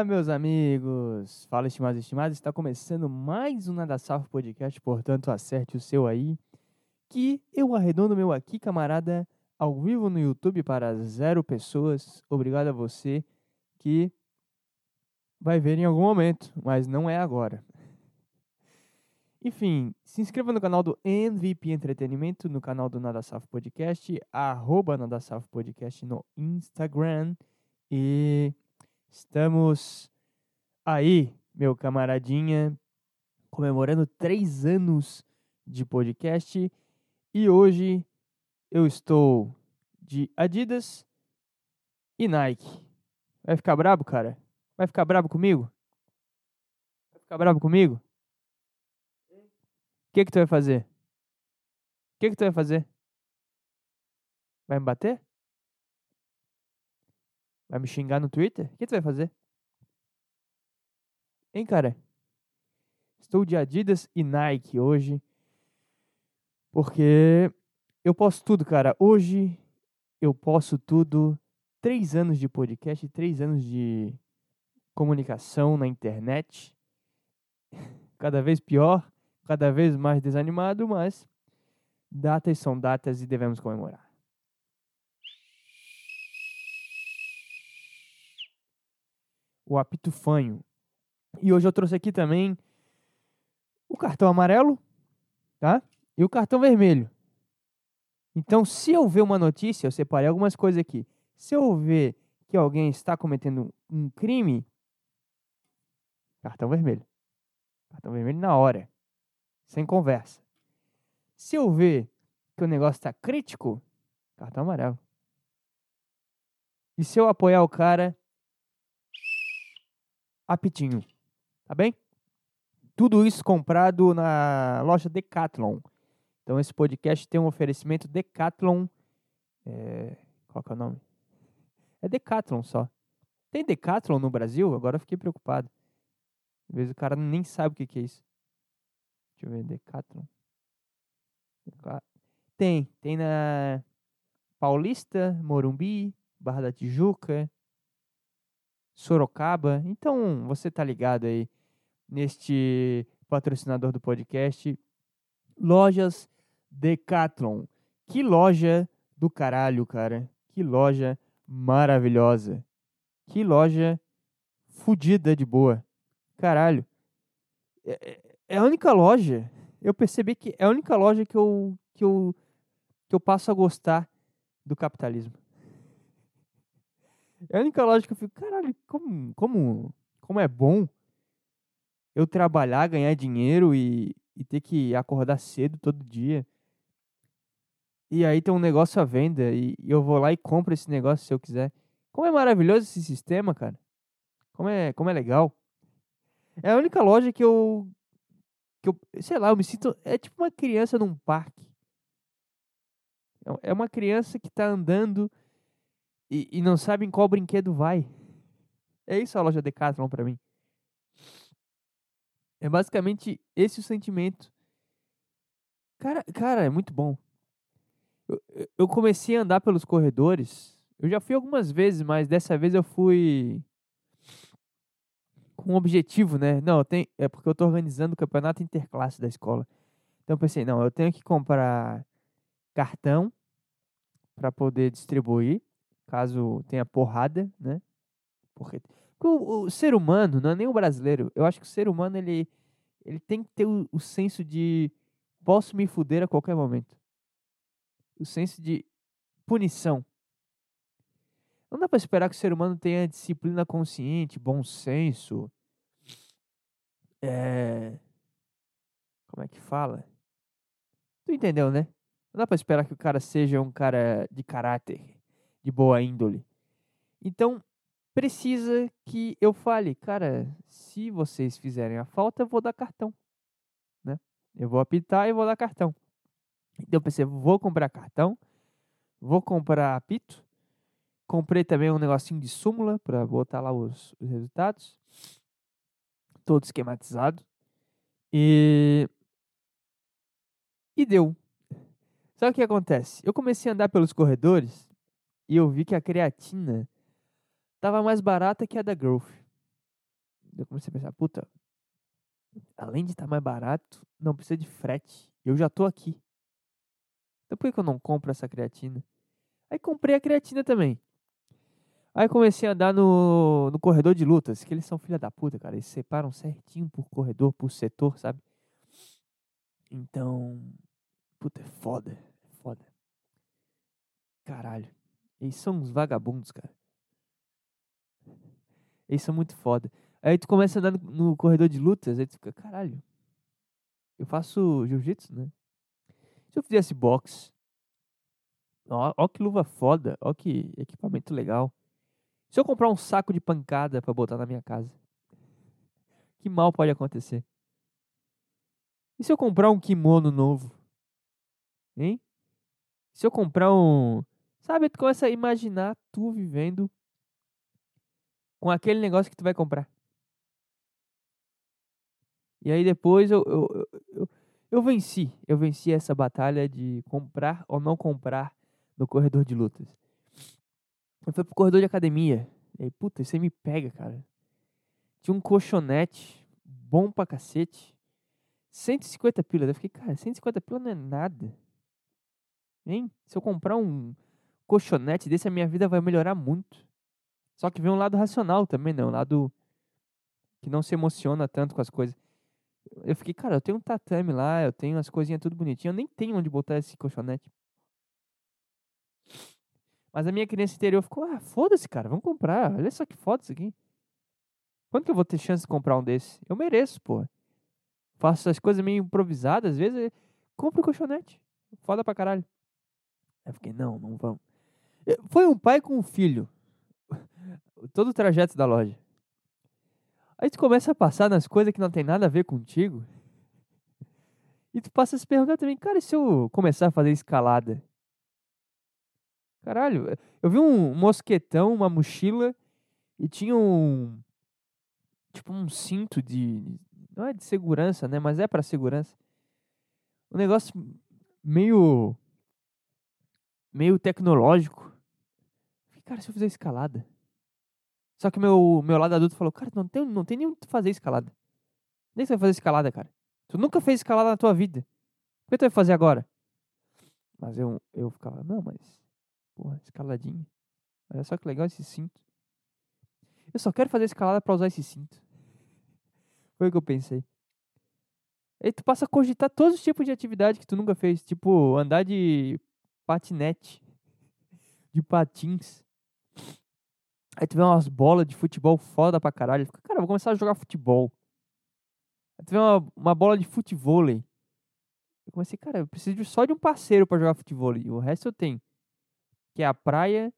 Olá, meus amigos! Fala, estimados e estimadas. Está começando mais um Nada Salvo Podcast, portanto, acerte o seu aí. Que eu arredondo meu aqui, camarada, ao vivo no YouTube para zero pessoas. Obrigado a você que vai ver em algum momento, mas não é agora. Enfim, se inscreva no canal do MVP Entretenimento, no canal do Nada Safo Podcast, arroba Nada Safo Podcast no Instagram. E estamos aí, meu camaradinha, comemorando três anos de podcast. E hoje eu estou de Adidas e Nike. Vai ficar brabo, cara? Vai ficar brabo comigo? Vai ficar brabo comigo? O que que tu vai fazer? O que que tu vai fazer? Vai me bater? Vai me xingar no Twitter? O que tu vai fazer? Hein, cara? Estou de Adidas e Nike hoje. Porque eu posso tudo, cara. Hoje eu posso tudo. Três anos de podcast, três anos de comunicação na internet. Cada vez pior cada vez mais desanimado, mas datas são datas e devemos comemorar. O apito fanho. E hoje eu trouxe aqui também o cartão amarelo, tá? E o cartão vermelho. Então, se eu ver uma notícia, eu separei algumas coisas aqui. Se eu ver que alguém está cometendo um crime, cartão vermelho. Cartão vermelho na hora sem conversa. Se eu ver que o negócio está crítico, cartão amarelo. E se eu apoiar o cara, apitinho. Tá bem? Tudo isso comprado na loja Decathlon. Então esse podcast tem um oferecimento Decathlon. É, qual que é o nome? É Decathlon só. Tem Decathlon no Brasil? Agora eu fiquei preocupado. Às vezes o cara nem sabe o que, que é isso. Deixa eu ver, Decathlon. Tem, tem na Paulista, Morumbi, Barra da Tijuca, Sorocaba. Então, você tá ligado aí neste patrocinador do podcast, Lojas Decathlon. Que loja do caralho, cara. Que loja maravilhosa. Que loja fodida de boa. Caralho. É, é é a única loja. Eu percebi que é a única loja que eu, que eu, que eu passo a gostar do capitalismo. É a única loja que eu fico, caralho, como, como, como é bom eu trabalhar, ganhar dinheiro e, e ter que acordar cedo todo dia. E aí tem um negócio à venda e, e eu vou lá e compro esse negócio se eu quiser. Como é maravilhoso esse sistema, cara. Como é, como é legal. É a única loja que eu, que eu, sei lá, eu me sinto. É tipo uma criança num parque. É, é uma criança que está andando e, e não sabe em qual brinquedo vai. É isso a loja Decathlon para mim. É basicamente esse o sentimento. Cara, cara, é muito bom. Eu, eu comecei a andar pelos corredores. Eu já fui algumas vezes, mas dessa vez eu fui com um objetivo, né? Não, tem, é porque eu estou organizando o campeonato interclasse da escola. Então eu pensei, não, eu tenho que comprar cartão para poder distribuir, caso tenha porrada, né? Porque o, o, ser humano, não é nem o brasileiro, eu acho que o ser humano ele, ele tem que ter o, o senso de posso me fuder a qualquer momento. O senso de punição. Não dá para esperar que o ser humano tenha disciplina consciente, bom senso. É... Como é que fala? Tu entendeu, né? Não dá para esperar que o cara seja um cara de caráter, de boa índole. Então, precisa que eu fale, cara, se vocês fizerem a falta, eu vou dar cartão. Né? Eu vou apitar e vou dar cartão. Então eu pensei, vou comprar cartão, vou comprar apito, Comprei também um negocinho de súmula para botar lá os, os resultados. Todo esquematizado. E. E deu. Sabe o que acontece? Eu comecei a andar pelos corredores e eu vi que a creatina estava mais barata que a da Growth. Eu comecei a pensar, puta, além de estar mais barato, não precisa de frete. Eu já tô aqui. Então por que eu não compro essa creatina? Aí comprei a creatina também. Aí comecei a andar no, no corredor de lutas, que eles são filha da puta, cara. Eles separam certinho por corredor, por setor, sabe? Então, puta, é foda, é foda. Caralho. Eles são uns vagabundos, cara. Eles são muito foda. Aí tu começa a andar no, corredor de lutas, aí tu fica, caralho. Eu faço jiu-jitsu, né? Se eu fizesse boxe, ó, ó que luva foda, ó que equipamento legal. Se eu comprar um saco de pancada para botar na minha casa, que mal pode acontecer? E se eu comprar um kimono novo? Hein? Se eu comprar um. Sabe, tu começa a imaginar tu vivendo com aquele negócio que tu vai comprar. E aí depois eu, eu, eu, eu venci. Eu venci essa batalha de comprar ou não comprar no corredor de lutas. Eu fui pro corredor de academia. E aí, puta, aí me pega, cara. Tinha um colchonete bom pra cacete. 150 pila. Eu fiquei, cara, 150 pila não é nada. Hein? Se eu comprar um colchonete desse, a minha vida vai melhorar muito. Só que vem um lado racional também, né? Um lado que não se emociona tanto com as coisas. Eu fiquei, cara, eu tenho um tatame lá, eu tenho as coisinhas tudo bonitinho, eu nem tenho onde botar esse colchonete. Mas a minha criança interior ficou, ah, foda-se, cara, vamos comprar. Olha só que foda isso aqui. Quando que eu vou ter chance de comprar um desse? Eu mereço, pô. Faço essas coisas meio improvisadas, às vezes compro o colchonete. Foda pra caralho. Eu fiquei, não, não vamos. Foi um pai com um filho. Todo o trajeto da loja. Aí tu começa a passar nas coisas que não tem nada a ver contigo. E tu passa a se perguntar também, cara, e se eu começar a fazer escalada? Caralho, eu vi um mosquetão, uma mochila e tinha um. Tipo um cinto de. Não é de segurança, né? Mas é para segurança. Um negócio meio. meio tecnológico. Cara, se eu fizer escalada. Só que meu, meu lado adulto falou: Cara, não tem, não tem nem onde fazer escalada. Nem você vai fazer escalada, cara. Tu nunca fez escalada na tua vida. Por que tu vai fazer agora? Mas eu, eu ficava: Não, mas Porra, escaladinha. Olha só que legal esse cinto. Eu só quero fazer escalada para usar esse cinto. Foi o que eu pensei. Aí tu passa a cogitar todos os tipos de atividade que tu nunca fez. Tipo, andar de patinete. De patins. Aí tu vê umas bolas de futebol foda pra caralho. Fica, cara, vou começar a jogar futebol. Aí tu vê uma, uma bola de futebol. Eu comecei, cara, eu preciso só de um parceiro para jogar futebol. E o resto eu tenho que é a praia,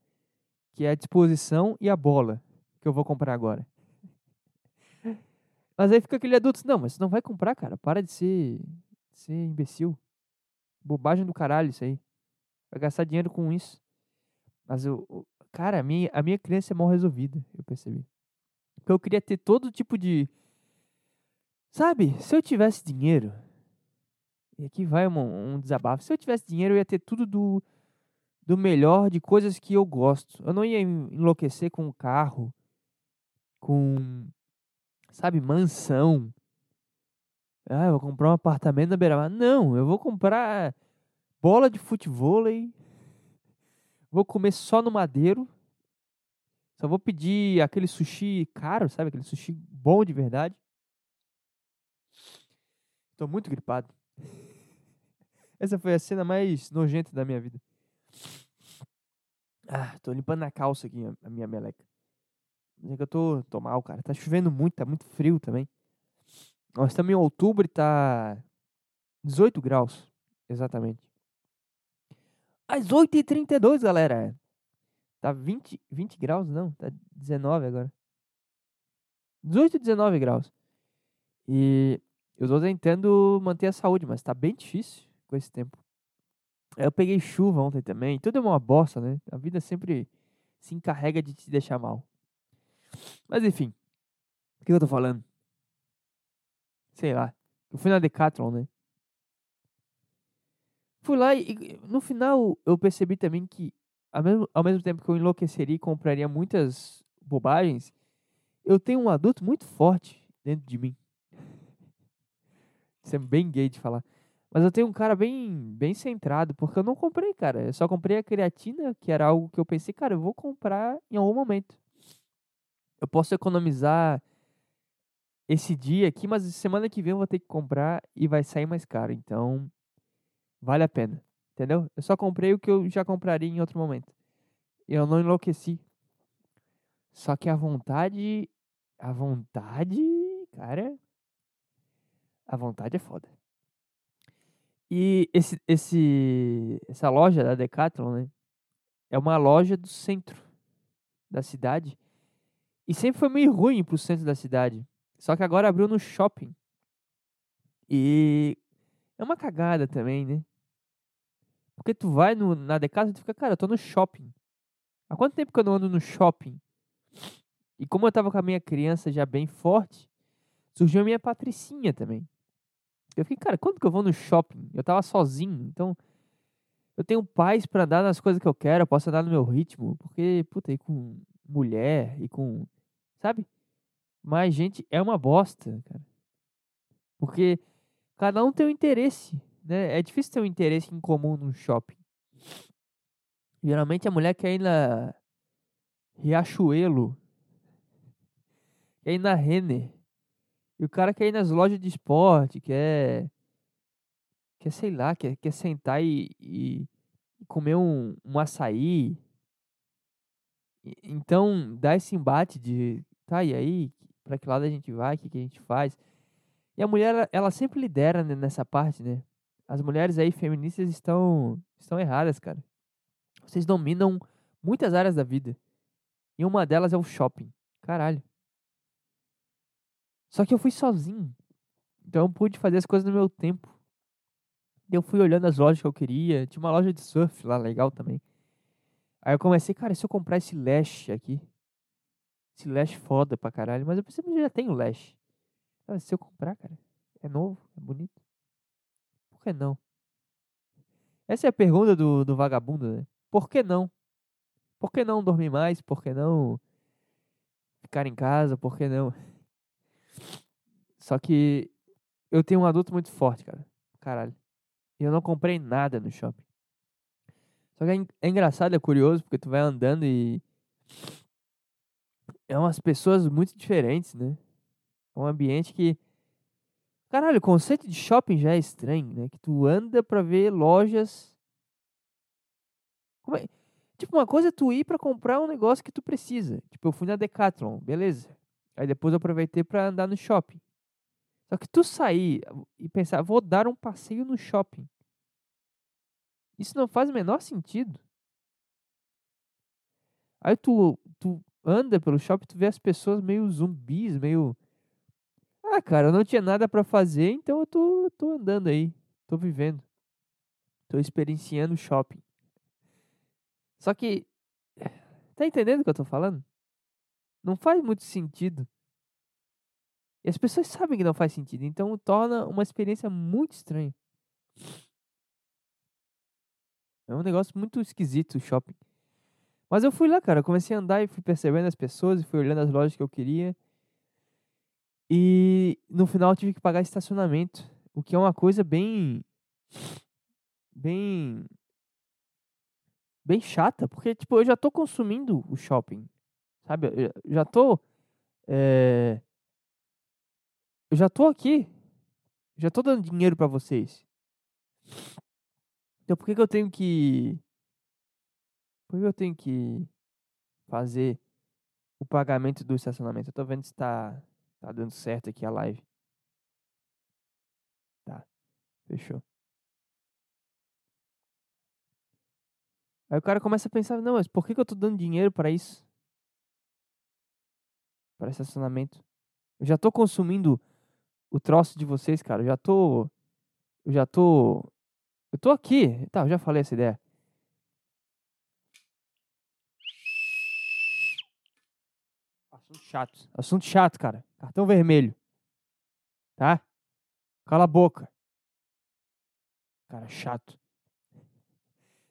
que é a disposição e a bola que eu vou comprar agora. Mas aí fica aquele adulto, não, mas você não vai comprar, cara. Para de ser, de ser imbecil. Bobagem do caralho isso aí. Vai gastar dinheiro com isso. Mas eu, cara, a minha, a minha criança é mal resolvida, eu percebi. Eu queria ter todo tipo de. Sabe, se eu tivesse dinheiro. E aqui vai um, um desabafo. Se eu tivesse dinheiro, eu ia ter tudo do, do melhor de coisas que eu gosto. Eu não ia enlouquecer com carro, com, sabe, mansão. Ah, eu vou comprar um apartamento na beira-mar. Não, eu vou comprar bola de futebol. Vou comer só no madeiro. Só vou pedir aquele sushi caro, sabe? Aquele sushi bom de verdade. Tô muito gripado. Essa foi a cena mais nojenta da minha vida. Ah, tô limpando a calça aqui, a minha meleca. É que eu tô, tô mal, cara. Tá chovendo muito, tá muito frio também. Nós estamos em outubro e tá 18 graus, exatamente. Às 8h32, galera. Tá 20, 20 graus, não, tá 19 agora. 18 e 19 graus. E eu tô tentando manter a saúde, mas tá bem difícil com esse tempo. Eu peguei chuva ontem também. Tudo é uma bosta, né? A vida sempre se encarrega de te deixar mal. Mas enfim. O que eu tô falando? Sei lá. Eu fui na Decathlon, né? Fui lá e no final eu percebi também que ao mesmo, ao mesmo tempo que eu enlouqueceria e compraria muitas bobagens, eu tenho um adulto muito forte dentro de mim. Isso é bem gay de falar. Mas eu tenho um cara bem, bem centrado, porque eu não comprei, cara. Eu só comprei a creatina, que era algo que eu pensei, cara, eu vou comprar em algum momento. Eu posso economizar esse dia aqui, mas semana que vem eu vou ter que comprar e vai sair mais caro. Então, vale a pena. Entendeu? Eu só comprei o que eu já compraria em outro momento. Eu não enlouqueci. Só que a vontade. A vontade. Cara. A vontade é foda. E esse, esse, essa loja da Decathlon, né? É uma loja do centro da cidade. E sempre foi meio ruim pro centro da cidade. Só que agora abriu no shopping. E é uma cagada também, né? Porque tu vai no, na Decathlon e tu fica, cara, eu tô no shopping. Há quanto tempo que eu não ando no shopping? E como eu tava com a minha criança já bem forte, surgiu a minha patricinha também. Eu fiquei, cara, quando que eu vou no shopping? Eu tava sozinho, então eu tenho paz para andar nas coisas que eu quero, eu posso andar no meu ritmo, porque, puta, e com mulher e com, sabe? Mas, gente, é uma bosta, cara. Porque cada um tem um interesse, né? É difícil ter um interesse em comum num shopping. Geralmente a mulher quer ir na Riachuelo, quer ir na Renner, e o cara quer ir nas lojas de esporte, quer. Quer, sei lá, quer, quer sentar e, e comer um, um açaí. Então, dá esse embate de. Tá, e aí? Pra que lado a gente vai? O que, que a gente faz? E a mulher, ela sempre lidera nessa parte, né? As mulheres aí feministas estão, estão erradas, cara. Vocês dominam muitas áreas da vida. E uma delas é o shopping. Caralho. Só que eu fui sozinho. Então eu pude fazer as coisas no meu tempo. Eu fui olhando as lojas que eu queria. Tinha uma loja de surf lá, legal também. Aí eu comecei, cara, se eu comprar esse lash aqui. Esse lash foda pra caralho. Mas eu pensei, que já tenho lash. Se eu comprar, cara, é novo, é bonito. Que não? Essa é a pergunta do, do vagabundo, né? Por que não? Por que não dormir mais? Por que não ficar em casa? Por que não? Só que eu tenho um adulto muito forte, cara. Caralho. E eu não comprei nada no shopping. Só que é, é engraçado, é curioso, porque tu vai andando e. É umas pessoas muito diferentes, né? É um ambiente que. Caralho, o conceito de shopping já é estranho, né? Que tu anda pra ver lojas. Como é? Tipo, uma coisa é tu ir pra comprar um negócio que tu precisa. Tipo, eu fui na Decathlon, beleza. Aí depois eu aproveitei para andar no shopping. Só que tu sair e pensar, vou dar um passeio no shopping. Isso não faz o menor sentido. Aí tu, tu anda pelo shopping, tu vê as pessoas meio zumbis, meio. Ah, cara, eu não tinha nada para fazer, então eu tô, tô andando aí. Tô vivendo. Tô experienciando o shopping. Só que. Tá entendendo o que eu tô falando? Não faz muito sentido. E as pessoas sabem que não faz sentido, então torna uma experiência muito estranha. É um negócio muito esquisito o shopping. Mas eu fui lá, cara, comecei a andar e fui percebendo as pessoas e fui olhando as lojas que eu queria. E no final tive que pagar estacionamento, o que é uma coisa bem bem bem chata, porque tipo, eu já tô consumindo o shopping. Sabe? Eu já tô. É, eu já tô aqui. Já tô dando dinheiro para vocês. Então por que, que eu tenho que. Por que eu tenho que fazer o pagamento do estacionamento? Eu tô vendo se tá, tá dando certo aqui a live. Tá. Fechou. Aí o cara começa a pensar, não, mas por que, que eu tô dando dinheiro para isso? para estacionamento. Eu já tô consumindo o troço de vocês, cara. Eu já tô. Eu já tô. Eu tô aqui. Tá, eu já falei essa ideia. Assunto chato. Assunto chato, cara. Cartão vermelho. Tá? Cala a boca. Cara, chato.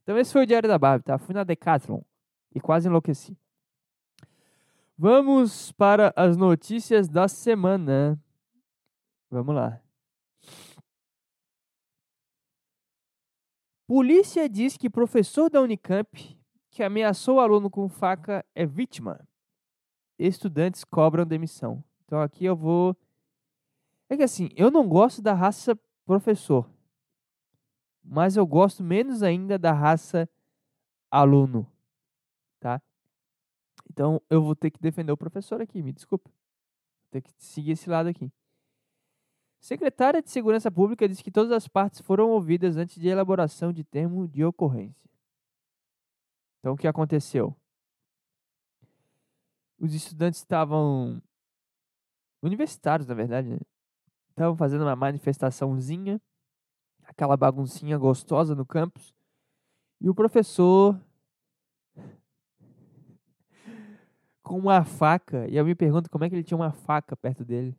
Então esse foi o Diário da Barbie, tá? Fui na Decathlon e quase enlouqueci. Vamos para as notícias da semana. Vamos lá. Polícia diz que professor da Unicamp que ameaçou aluno com faca é vítima. Estudantes cobram demissão. Então aqui eu vou. É que assim, eu não gosto da raça professor, mas eu gosto menos ainda da raça aluno, tá? Então eu vou ter que defender o professor aqui, me desculpa. Vou ter que seguir esse lado aqui. Secretária de Segurança Pública diz que todas as partes foram ouvidas antes de elaboração de termo de ocorrência. Então, o que aconteceu? Os estudantes estavam. Universitários, na verdade, né? Estavam fazendo uma manifestaçãozinha, aquela baguncinha gostosa no campus. E o professor. com uma faca. E eu me pergunto como é que ele tinha uma faca perto dele.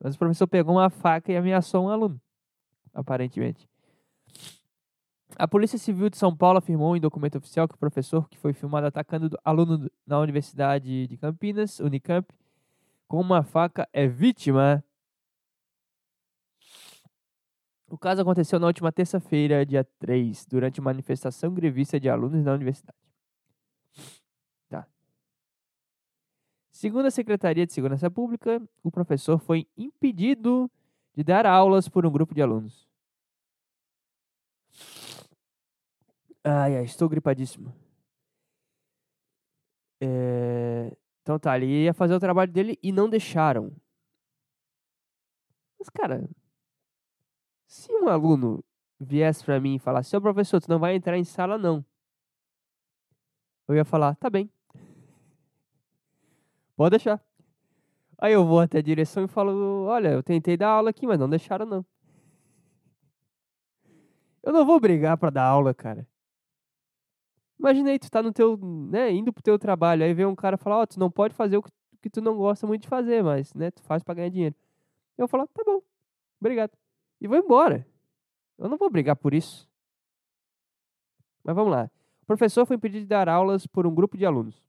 Mas o professor pegou uma faca e ameaçou um aluno, aparentemente. A Polícia Civil de São Paulo afirmou em documento oficial que o professor que foi filmado atacando aluno na Universidade de Campinas, Unicamp, com uma faca é vítima. O caso aconteceu na última terça-feira, dia 3, durante manifestação grevista de alunos na universidade. Tá. Segundo a Secretaria de Segurança Pública, o professor foi impedido de dar aulas por um grupo de alunos. Ai, ai, estou gripadíssimo. É... Então tá, ele ia fazer o trabalho dele e não deixaram. Mas, cara, se um aluno viesse pra mim e falasse, seu professor, tu não vai entrar em sala, não. Eu ia falar, tá bem. Pode deixar. Aí eu vou até a direção e falo, olha, eu tentei dar aula aqui, mas não deixaram, não. Eu não vou brigar para dar aula, cara. Imaginei, tu tá no teu, né, indo pro teu trabalho, aí vem um cara falar, ó, oh, tu não pode fazer o que, que tu não gosta muito de fazer, mas, né, tu faz pra ganhar dinheiro. Eu vou falar, tá bom, obrigado. E vou embora. Eu não vou brigar por isso. Mas vamos lá. O professor foi impedido de dar aulas por um grupo de alunos.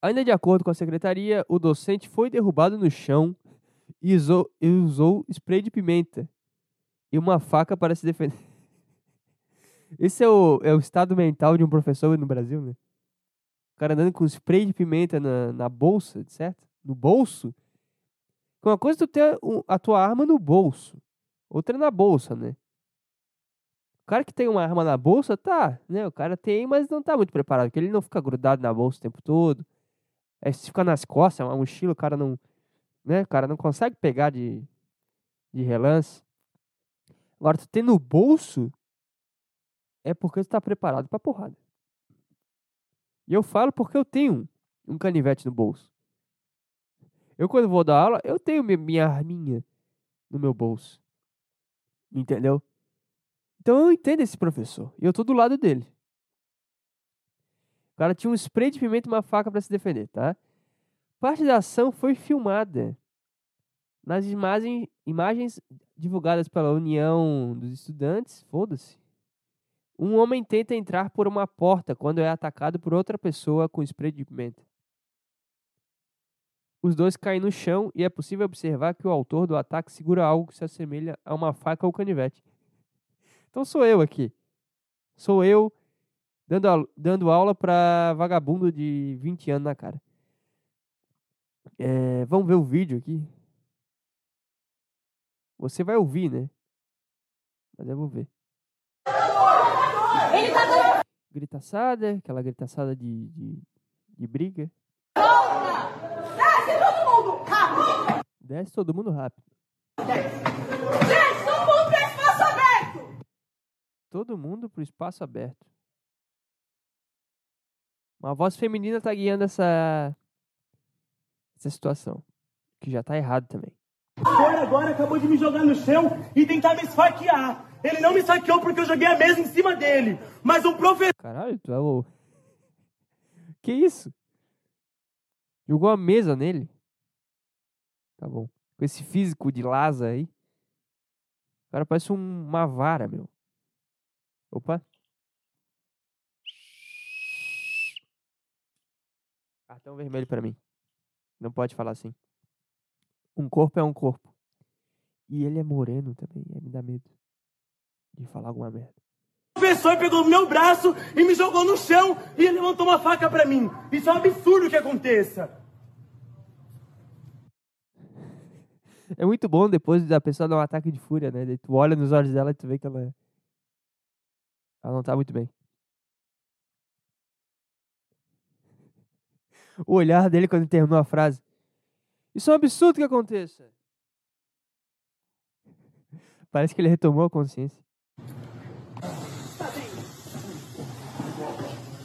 Ainda de acordo com a secretaria, o docente foi derrubado no chão e usou, e usou spray de pimenta e uma faca para se defender. Esse é o, é o estado mental de um professor no Brasil, né? O cara andando com spray de pimenta na, na bolsa, certo? No bolso. Uma coisa é tu ter a tua arma no bolso. Outra na bolsa, né? O cara que tem uma arma na bolsa, tá, né? O cara tem, mas não tá muito preparado, porque ele não fica grudado na bolsa o tempo todo. Aí se fica nas costas, é uma mochila, o cara não, né? O cara não consegue pegar de, de relance. Agora, tu tem no bolso, é porque tu tá preparado pra porrada. E eu falo porque eu tenho um canivete no bolso. Eu, quando vou dar aula, eu tenho minha arminha no meu bolso. Entendeu? Então eu entendo esse professor. E eu tô do lado dele. O cara tinha um spray de pimenta e uma faca para se defender, tá? Parte da ação foi filmada nas imagens, imagens divulgadas pela União dos Estudantes. Foda-se. Um homem tenta entrar por uma porta quando é atacado por outra pessoa com spray de pimenta. Os dois caem no chão e é possível observar que o autor do ataque segura algo que se assemelha a uma faca ou canivete. Então sou eu aqui. Sou eu dando, dando aula para vagabundo de 20 anos na cara. É, vamos ver o vídeo aqui. Você vai ouvir, né? Mas eu vou ver. Gritaçada, aquela gritaçada de, de, de briga. Desce todo mundo, rápido! Desce todo mundo rápido. Desce todo mundo pro espaço aberto! Todo mundo pro espaço aberto. Uma voz feminina tá guiando essa, essa situação. Que já tá errado também. Foi agora, acabou de me jogar no chão e tentar me esfaquear. Ele não me saqueou porque eu joguei a mesa em cima dele. Mas o professor. Caralho, tu é o. Que isso? Jogou a mesa nele? Tá bom. Com esse físico de Laza aí. O cara parece um, uma vara, meu. Opa. Cartão vermelho pra mim. Não pode falar assim. Um corpo é um corpo. E ele é moreno também, me dá medo de falar alguma merda. O professor pegou meu braço e me jogou no chão e ele levantou uma faca pra mim. Isso é um absurdo que aconteça. É muito bom depois da pessoa dar um ataque de fúria, né? Tu olha nos olhos dela e tu vê que ela. Ela não tá muito bem. O olhar dele quando terminou a frase. Isso é um absurdo que aconteça. Parece que ele retomou a consciência.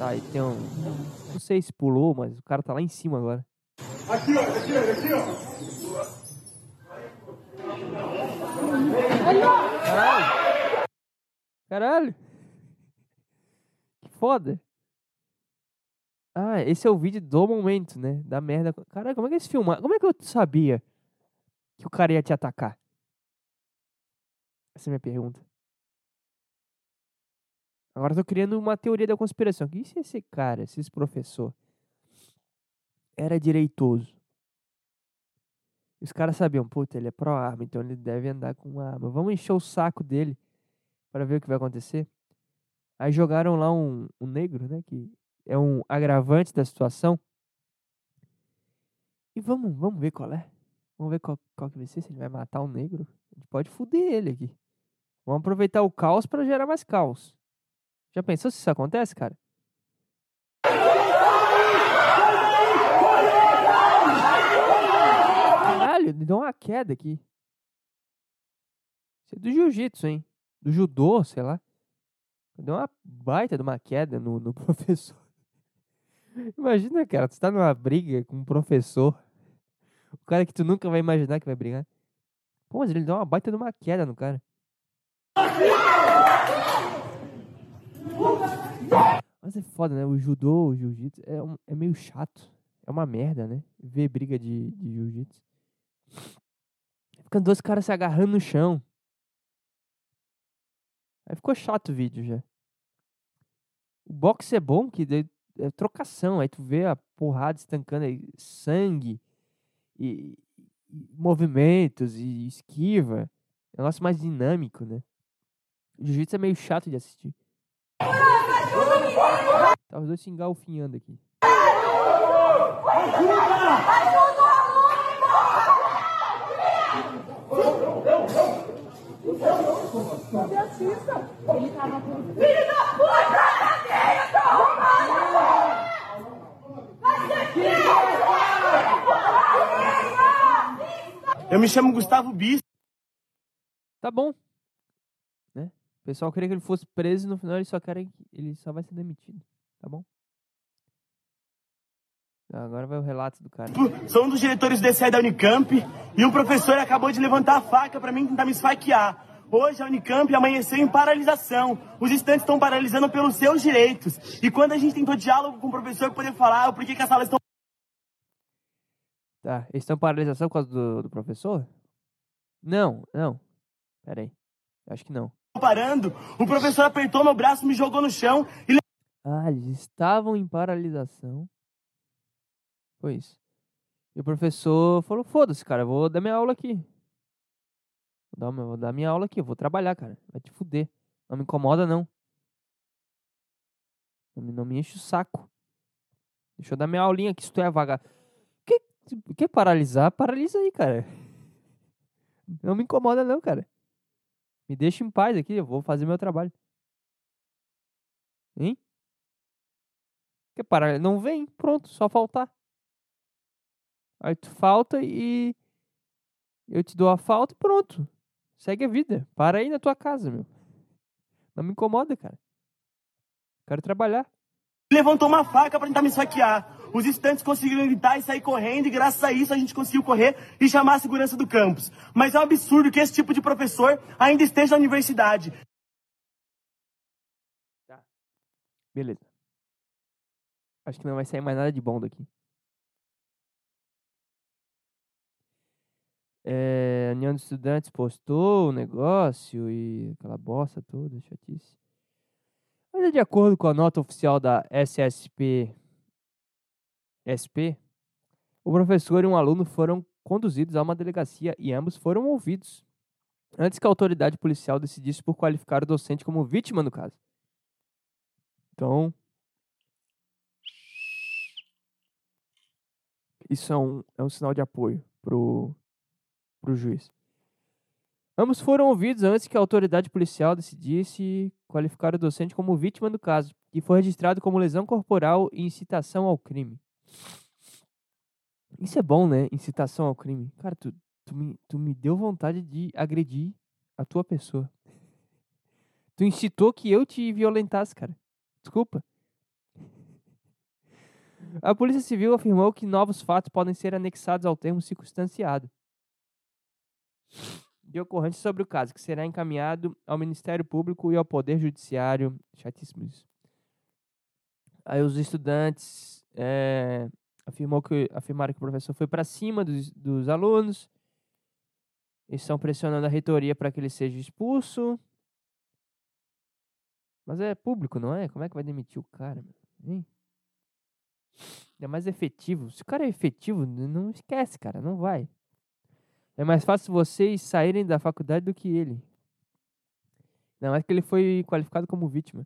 Tá, aí tem um. Não sei se pulou, mas o cara tá lá em cima agora. Aqui, ó, aqui, ó, aqui, ó. Caralho! Caralho! Que foda! Ah, esse é o vídeo do momento, né? Da merda. Caralho, como é que eles filmaram? Como é que eu sabia que o cara ia te atacar? Essa é a minha pergunta. Agora tô criando uma teoria da conspiração. E se esse cara, se esse professor, era direitoso? Os caras sabiam, puta, ele é pró-arma, então ele deve andar com uma arma. Vamos encher o saco dele para ver o que vai acontecer. Aí jogaram lá um, um negro, né? Que é um agravante da situação. E vamos, vamos ver qual é. Vamos ver qual, qual que vai ser, se ele vai matar o negro. A gente pode foder ele aqui. Vamos aproveitar o caos para gerar mais caos. Já pensou se isso acontece, cara? Caralho, deu uma queda aqui. Isso é do jiu-jitsu, hein? Do judô, sei lá. Deu uma baita de uma queda no, no professor. Imagina, cara, tu tá numa briga com um professor. O cara que tu nunca vai imaginar que vai brigar. Pô, mas ele deu uma baita de uma queda no cara. Mas é foda, né? O judô, o jiu-jitsu é, um, é meio chato. É uma merda, né? Ver briga de, de jiu-jitsu. Ficam dois caras se agarrando no chão. Aí ficou chato o vídeo já. O boxe é bom, que é trocação. Aí tu vê a porrada estancando aí, sangue e, e movimentos e esquiva. É um negócio mais dinâmico, né? O jiu-jitsu é meio chato de assistir. Tá os dois se engalfinhando aqui. Filho da puta! Cadeia, tô arrumando! Vai ser Eu me chamo Gustavo Bis. Tá bom. O pessoal queria que ele fosse preso e no final ele só quer ele só vai ser demitido. Tá bom? Agora vai o relato do cara. Sou um dos diretores do DCE da Unicamp e um professor acabou de levantar a faca para mim tentar me esfaquear. Hoje a Unicamp amanheceu em paralisação. Os estudantes estão paralisando pelos seus direitos. E quando a gente tentou diálogo com o professor poder falar por que, que as salas estão Tá, eles estão em paralisação por causa do, do professor? Não, não. Pera aí. Acho que não. Parando, o professor apertou meu braço, me jogou no chão e Ah, eles estavam em paralisação. Isso. E o professor falou: foda-se, cara, eu vou dar minha aula aqui. Vou dar, vou dar minha aula aqui, eu vou trabalhar, cara. Vai te fuder. Não me incomoda, não. Não me, não me enche o saco. Deixa eu dar minha aulinha aqui, se tu é vaga. Que, quer paralisar? Paralisa aí, cara. Não me incomoda, não, cara. Me deixa em paz aqui, eu vou fazer meu trabalho. Hein? Quer parar? Não vem, pronto, só faltar. Aí tu falta e eu te dou a falta e pronto. Segue a vida. Para aí na tua casa, meu. Não me incomoda, cara. Quero trabalhar. levantou uma faca para tentar me esfaquear. Os estudantes conseguiram gritar e sair correndo, e graças a isso a gente conseguiu correr e chamar a segurança do campus. Mas é um absurdo que esse tipo de professor ainda esteja na universidade. Beleza. Acho que não vai sair mais nada de bom daqui. É, a União dos Estudantes postou o negócio e aquela bosta toda, chatice. Mas é de acordo com a nota oficial da SSP SP, o professor e um aluno foram conduzidos a uma delegacia e ambos foram ouvidos antes que a autoridade policial decidisse por qualificar o docente como vítima no caso. Então, isso é um, é um sinal de apoio pro, pro juiz. Ambos foram ouvidos antes que a autoridade policial decidisse qualificar o docente como vítima do caso, que foi registrado como lesão corporal e incitação ao crime. Isso é bom, né? Incitação ao crime. Cara, tu, tu, me, tu me deu vontade de agredir a tua pessoa. Tu incitou que eu te violentasse, cara. Desculpa. A Polícia Civil afirmou que novos fatos podem ser anexados ao termo circunstanciado de ocorrência sobre o caso, que será encaminhado ao Ministério Público e ao Poder Judiciário. Chatíssimo isso. Aí os estudantes é, afirmou que, afirmaram que o professor foi para cima dos, dos alunos. Estão pressionando a reitoria para que ele seja expulso. Mas é público, não é? Como é que vai demitir o cara? Hein? É mais efetivo. Se o cara é efetivo, não esquece, cara. Não vai. É mais fácil vocês saírem da faculdade do que ele. Não, mais que ele foi qualificado como vítima.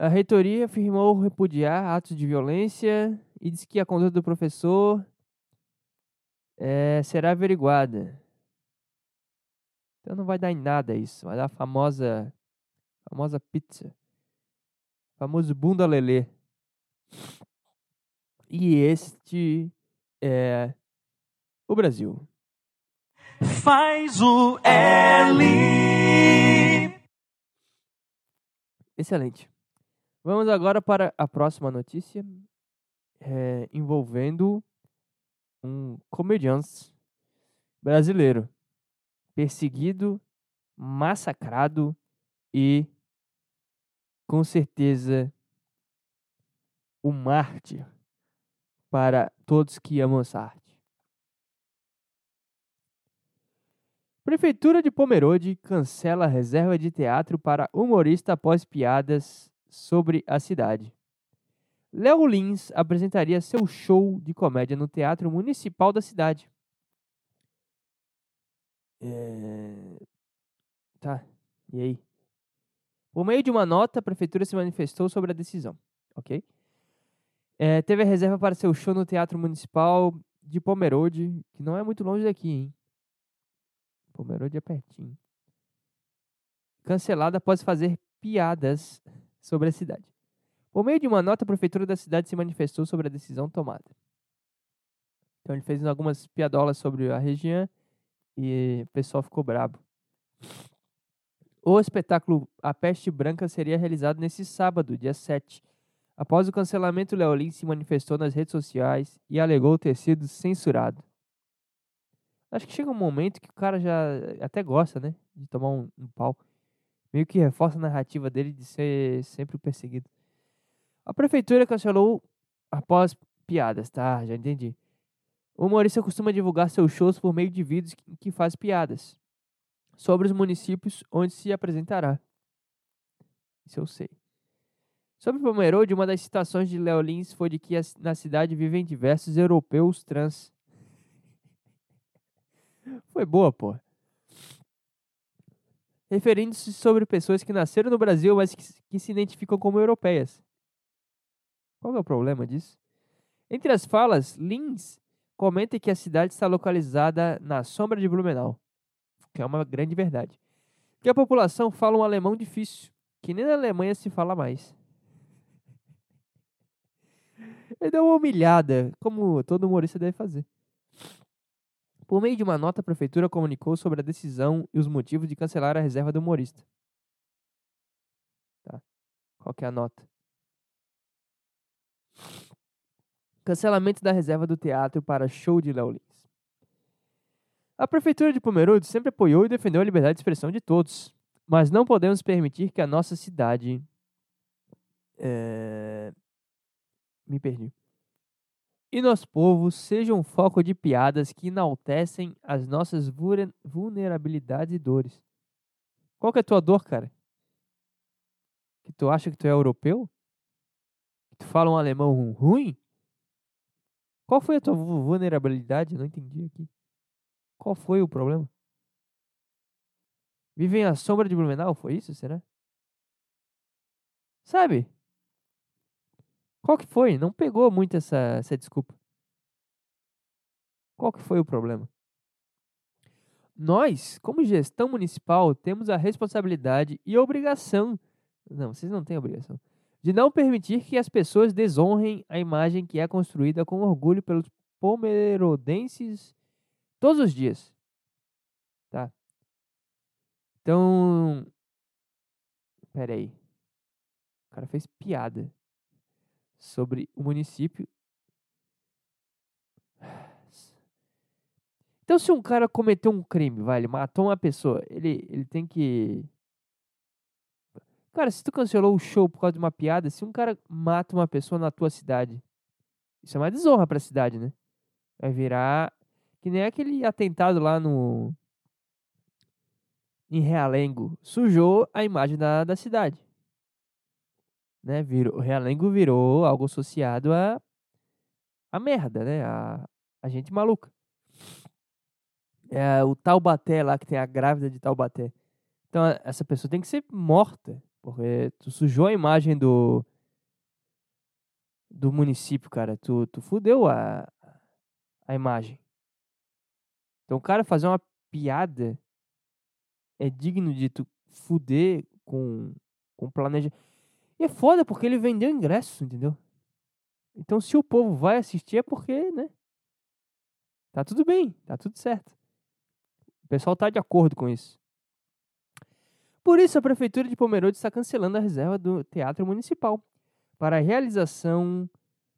A reitoria afirmou repudiar atos de violência e disse que a conduta do professor é, será averiguada. Então não vai dar em nada isso. Vai dar a famosa, famosa pizza. Famoso bunda lelê. E este é o Brasil faz o L. Excelente. Vamos agora para a próxima notícia é, envolvendo um comediante brasileiro perseguido, massacrado e com certeza um mártir para todos que amam essa arte. Prefeitura de Pomerode cancela a reserva de teatro para humorista após piadas sobre a cidade. Léo Lins apresentaria seu show de comédia no Teatro Municipal da cidade. É... Tá, e aí? Por meio de uma nota, a prefeitura se manifestou sobre a decisão, ok? É, teve a reserva para seu show no Teatro Municipal de Pomerode, que não é muito longe daqui, hein? Pomerode é pertinho. Cancelada após fazer piadas sobre a cidade. Por meio de uma nota, a prefeitura da cidade se manifestou sobre a decisão tomada. Então ele fez algumas piadolas sobre a região e o pessoal ficou brabo. O espetáculo A Peste Branca seria realizado nesse sábado, dia 7. Após o cancelamento, Leolin se manifestou nas redes sociais e alegou ter sido censurado. Acho que chega um momento que o cara já até gosta, né? De tomar um, um pau. Meio que reforça a narrativa dele de ser sempre o perseguido. A prefeitura cancelou após piadas, tá? Já entendi. O humorista costuma divulgar seus shows por meio de vídeos que, que faz piadas sobre os municípios onde se apresentará. Isso eu sei. Sobre Pomerode, uma das citações de Léo Lins foi de que na cidade vivem diversos europeus trans. Foi boa, pô. Referindo-se sobre pessoas que nasceram no Brasil, mas que, que se identificam como europeias. Qual é o problema disso? Entre as falas, Lins comenta que a cidade está localizada na sombra de Blumenau, que é uma grande verdade. Que a população fala um alemão difícil, que nem na Alemanha se fala mais. Ele deu uma humilhada, como todo humorista deve fazer. Por meio de uma nota, a prefeitura comunicou sobre a decisão e os motivos de cancelar a reserva do humorista. Tá. Qual que é a nota? Cancelamento da reserva do teatro para show de Léo Lins. A prefeitura de Pomerode sempre apoiou e defendeu a liberdade de expressão de todos, mas não podemos permitir que a nossa cidade é... me perdi e nosso povo sejam um foco de piadas que enaltecem as nossas vulnerabilidades e dores. Qual que é a tua dor, cara? Que tu acha que tu é europeu? Que tu fala um alemão ruim? Qual foi a tua vu- vulnerabilidade? Não entendi aqui. Qual foi o problema? Vivem à sombra de Blumenau? Foi isso, será? Sabe? Qual que foi? Não pegou muito essa, essa desculpa. Qual que foi o problema? Nós, como gestão municipal, temos a responsabilidade e obrigação. Não, vocês não têm obrigação. De não permitir que as pessoas desonrem a imagem que é construída com orgulho pelos pomerodenses todos os dias. Tá? Então. Pera aí. O cara fez piada sobre o município. Então, se um cara cometeu um crime, vai, ele matou uma pessoa, ele, ele tem que. Cara, se tu cancelou o show por causa de uma piada, se um cara mata uma pessoa na tua cidade, isso é uma desonra pra cidade, né? Vai virar. Que nem aquele atentado lá no. Em Realengo. Sujou a imagem da, da cidade. Né? Virou, Realengo virou algo associado a. a merda, né? A, a gente maluca. É o Taubaté lá, que tem a grávida de Taubaté. Então, essa pessoa tem que ser morta. Porque tu sujou a imagem do. do município, cara. Tu, tu fudeu a, a imagem. Então, o cara fazer uma piada é digno de tu fuder com, com planejamento. E é foda porque ele vendeu ingresso, entendeu? Então, se o povo vai assistir é porque, né? Tá tudo bem, tá tudo certo. O pessoal tá de acordo com isso. Por isso, a Prefeitura de Pomerode está cancelando a reserva do Teatro Municipal para a realização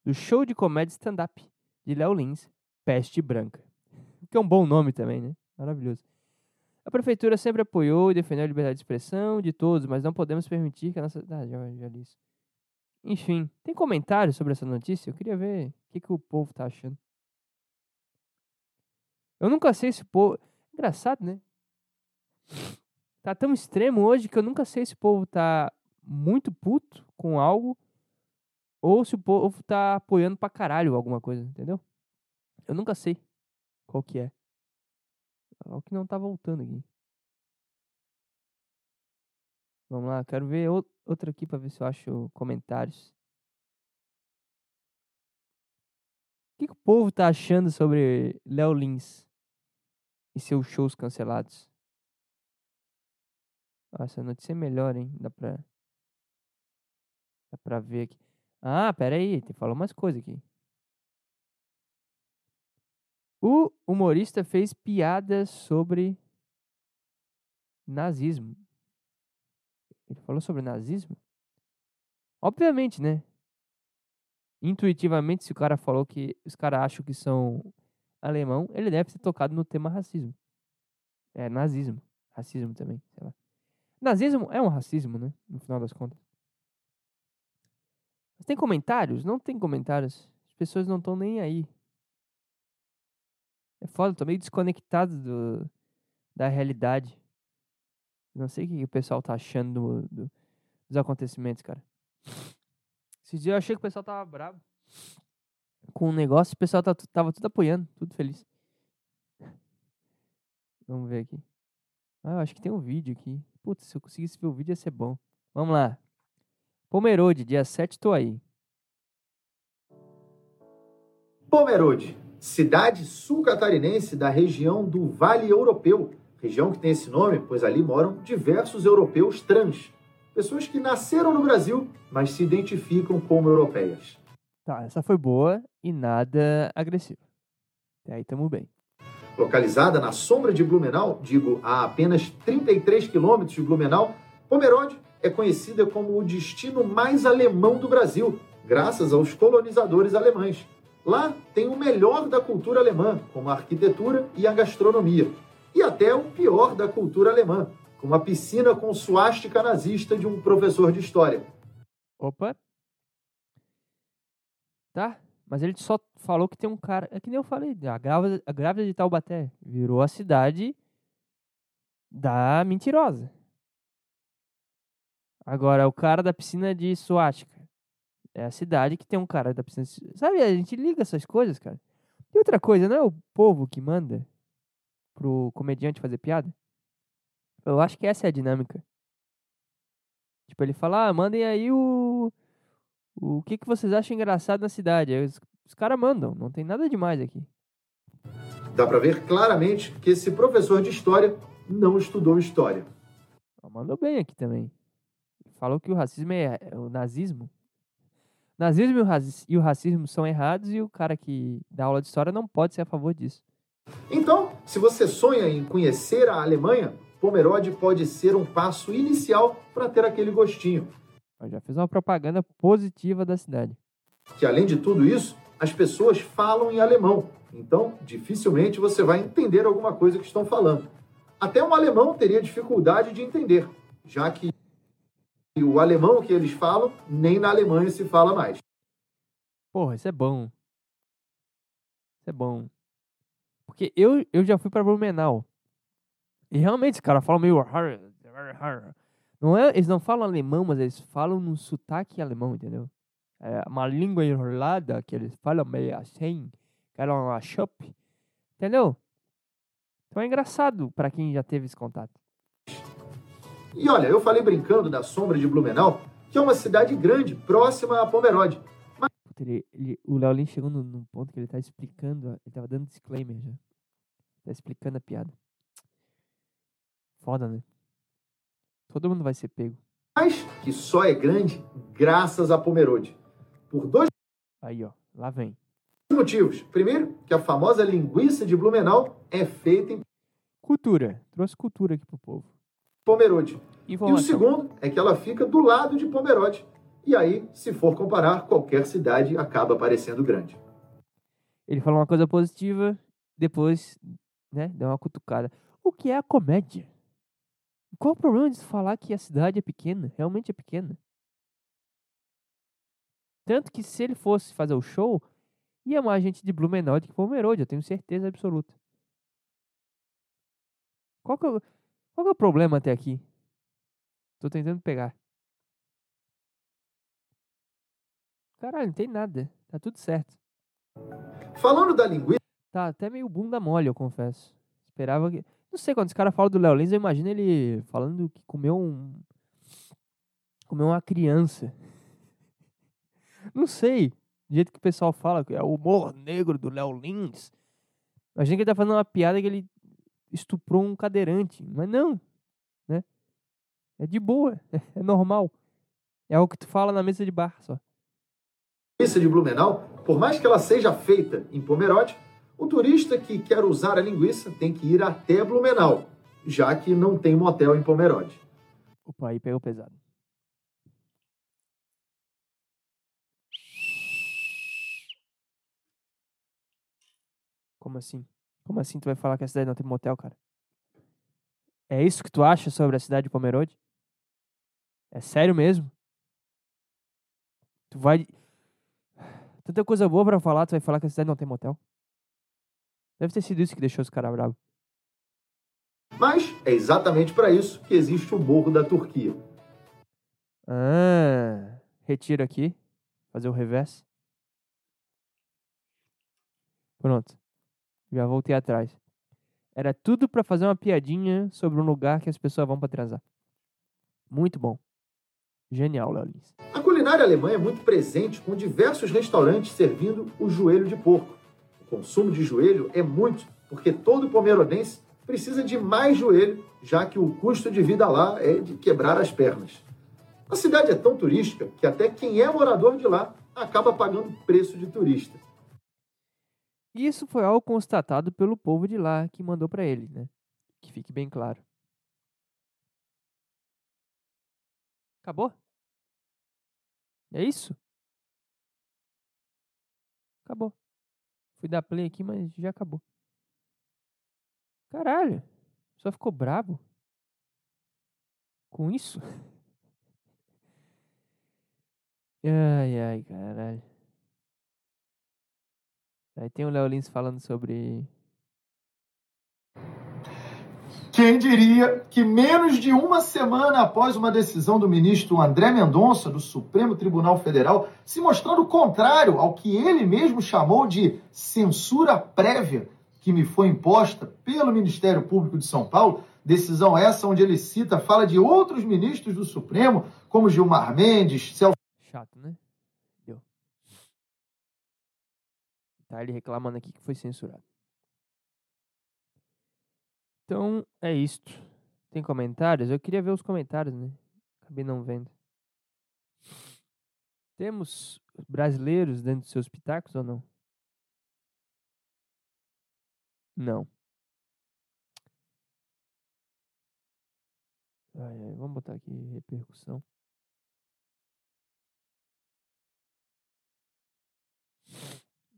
do show de comédia stand-up de Léo Lins, Peste Branca. Que é um bom nome também, né? Maravilhoso. A Prefeitura sempre apoiou e defendeu a liberdade de expressão de todos, mas não podemos permitir que a nossa. Ah, já, já li isso. Enfim, tem comentários sobre essa notícia? Eu queria ver o que, que o povo tá achando. Eu nunca sei se o povo. Engraçado, né? Tá tão extremo hoje que eu nunca sei se o povo tá muito puto com algo ou se o povo tá apoiando pra caralho alguma coisa, entendeu? Eu nunca sei qual que é. O que não tá voltando aqui. Vamos lá, quero ver ou- outra aqui pra ver se eu acho comentários. O que, que o povo tá achando sobre Léo Lins e seus shows cancelados? Ah, essa notícia é melhor, hein? Dá pra. Dá pra ver aqui. Ah, pera aí, tem falou umas coisas aqui. O humorista fez piadas sobre nazismo. Ele falou sobre nazismo? Obviamente, né? Intuitivamente, se o cara falou que os caras acham que são alemão, ele deve ter tocado no tema racismo. É, nazismo. Racismo também, sei lá. Nazismo é um racismo, né? No final das contas. Mas tem comentários? Não tem comentários. As pessoas não estão nem aí. É foda, tô meio desconectado do, da realidade. Não sei o que, o pessoal tá achando do- do- dos acontecimentos, cara. Esses dias eu achei que o pessoal tava bravo com o negócio, o pessoal tá, tu- tava tudo apoiando, tudo feliz. Vamos ver aqui. Ah, eu acho que tem um vídeo aqui. Putz, se eu conseguisse ver o vídeo ia ser bom. Vamos lá. Pomerode, dia 7, tô aí. Pomerode, cidade sul-catarinense da região do Vale Europeu. Região que tem esse nome, pois ali moram diversos europeus trans. Pessoas que nasceram no Brasil, mas se identificam como europeias. Tá, essa foi boa e nada agressiva. Até aí tamo bem. Localizada na sombra de Blumenau, digo, a apenas 33 quilômetros de Blumenau, Pomerode é conhecida como o destino mais alemão do Brasil, graças aos colonizadores alemães. Lá tem o melhor da cultura alemã, como a arquitetura e a gastronomia, e até o pior da cultura alemã, como a piscina com suástica nazista de um professor de história. Opa. Tá, mas ele só falou que tem um cara. É que nem eu falei, a grávida, a grávida de Taubaté virou a cidade da mentirosa. Agora, o cara da piscina de suástica É a cidade que tem um cara da piscina. Sabe, a gente liga essas coisas, cara. E outra coisa, não é o povo que manda pro comediante fazer piada? Eu acho que essa é a dinâmica. Tipo, ele fala, ah, mandem aí o. O que, que vocês acham engraçado na cidade? Aí os, os caras mandam, não tem nada demais aqui. Dá para ver claramente que esse professor de história não estudou história. Mandou bem aqui também. Falou que o racismo é, é o nazismo. Nazismo e o, raci- o racismo são errados e o cara que dá aula de história não pode ser a favor disso. Então, se você sonha em conhecer a Alemanha, Pomerode pode ser um passo inicial para ter aquele gostinho. Ó, Já fez uma propaganda positiva da cidade. Que além de tudo isso, as pessoas falam em alemão. Então, dificilmente você vai entender alguma coisa que estão falando. Até um alemão teria dificuldade de entender, já que o alemão que eles falam nem na Alemanha se fala mais. Porra, isso é bom. Isso é bom. Porque eu, eu já fui pra Blumenau. E realmente, os caras falam meio. Não é, eles não falam alemão, mas eles falam num sotaque alemão, entendeu? É uma língua enrolada que eles falam meio assim. Que era uma shop. Entendeu? Então é engraçado pra quem já teve esse contato. E olha, eu falei brincando da sombra de Blumenau, que é uma cidade grande, próxima a Pomerode. Puta, ele, ele- o Léo Lins chegou num, ponto que ele tá explicando, ele tava dando disclaimer já. Tá explicando a piada. Foda, né? Todo mundo vai ser pego. mas que só é grande graças a Pomerode. Por dois Aí, ó, lá vem. motivos. Primeiro, que a famosa linguiça de Blumenau é feita em Cultura. Trouxe cultura aqui pro povo. Pomerode. E o Informação. segundo é que ela fica do lado de Pomerode. E aí, se for comparar, qualquer cidade acaba parecendo grande. Ele falou uma coisa positiva, depois, né, deu uma cutucada. O que é a comédia? Qual o problema de falar que a cidade é pequena? Realmente é pequena. Tanto que se ele fosse fazer o show, ia mais gente de Blumenau do que Pomerode, eu tenho certeza absoluta. Qual que, é, o- qual que é o problema até aqui? Tô tentando pegar. Caralho, não tem nada. Tá tudo certo. Falando da linguiça, Tá até meio bunda mole, eu confesso. Esperava que. Não sei quando os caras falam do Léo Lins, eu imagino ele falando que comeu um. Comeu uma criança. Não sei. Do jeito que o pessoal fala, que é o humor negro do Léo Lins. Imagina que ele tá fazendo uma piada que ele estuprou um cadeirante. Mas não. Né? É de boa. É normal. É o que tu fala na mesa de bar só. linguiça de Blumenau, por mais que ela seja feita em Pomerode, o turista que quer usar a linguiça tem que ir até Blumenau, já que não tem motel em Pomerode. Opa, aí pegou pesado. Como assim? Como assim tu vai falar que a cidade não tem motel, cara? É isso que tu acha sobre a cidade de Pomerode? É sério mesmo? Tu vai. Tanta coisa boa pra falar, tu vai falar que a cidade não tem motel? Deve ter sido isso que deixou os caras bravos. Mas é exatamente para isso que existe o Morro da Turquia. Ah, retiro aqui. Fazer o reverse. Pronto. Já voltei atrás. Era tudo pra fazer uma piadinha sobre um lugar que as pessoas vão pra transar. Muito bom. Genial, Léo Lins. A culinária alemã é muito presente, com diversos restaurantes servindo o joelho de porco. O consumo de joelho é muito, porque todo pomerodense precisa de mais joelho, já que o custo de vida lá é de quebrar as pernas. A cidade é tão turística que até quem é morador de lá acaba pagando preço de turista. Isso foi algo constatado pelo povo de lá que mandou pra ele, né? Que fique bem claro. Acabou? É isso? Acabou. Fui dar play aqui, mas já acabou. Caralho. Só ficou brabo? Com isso? Ai, ai, caralho. Aí tem o Léo Lins falando sobre. Quem diria que menos de uma semana após uma decisão do ministro André Mendonça, do Supremo Tribunal Federal, se mostrando contrário ao que ele mesmo chamou de censura prévia que me foi imposta pelo Ministério Público de São Paulo, decisão essa onde ele cita, fala de outros ministros do Supremo, como Gilmar Mendes, Celso Chato, né? Deu. Tá ele reclamando aqui que foi censurado. Então, é isto. Tem comentários? Eu queria ver os comentários, né? Acabei não vendo. Temos brasileiros dentro dos seus pitacos ou não? Não. Ai, ai, vamos botar aqui repercussão.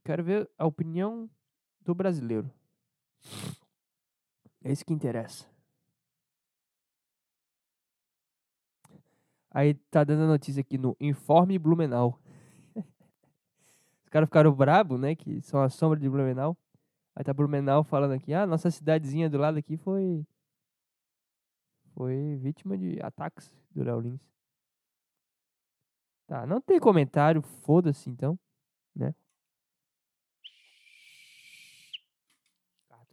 Quero ver a opinião do brasileiro. É isso que interessa. Aí tá dando a notícia aqui no Informe Blumenau. Os caras ficaram brabo, né? Que são a sombra de Blumenau. Aí tá Blumenau falando aqui, ah, nossa cidadezinha do lado aqui foi. Foi vítima de ataques do Léo Lins. Tá, não tem comentário, foda-se então, né?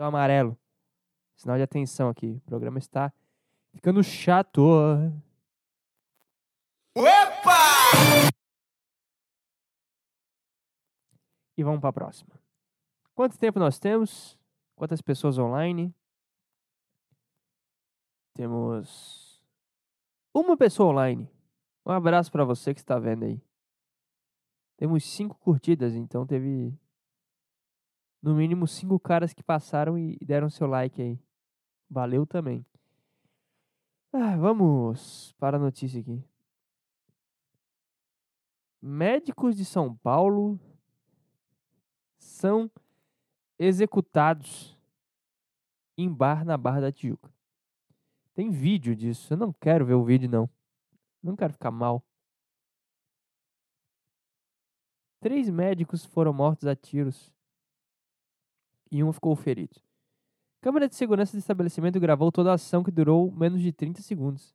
Cartão amarelo. Sinal de atenção aqui. O programa está ficando chato. E vamos para a próxima. Quanto tempo nós temos? Quantas pessoas online? Temos uma pessoa online. Um abraço para você que está vendo aí. Temos cinco curtidas, então teve no mínimo cinco caras que passaram e deram seu like aí. Valeu também. Ah, vamos para a notícia aqui. Médicos de São Paulo são executados em bar na Barra da Tijuca. Tem vídeo disso. Eu não quero ver o vídeo, não. Não quero ficar mal. Três médicos foram mortos a tiros e um ficou ferido. Câmera de segurança do estabelecimento gravou toda a ação que durou menos de 30 segundos.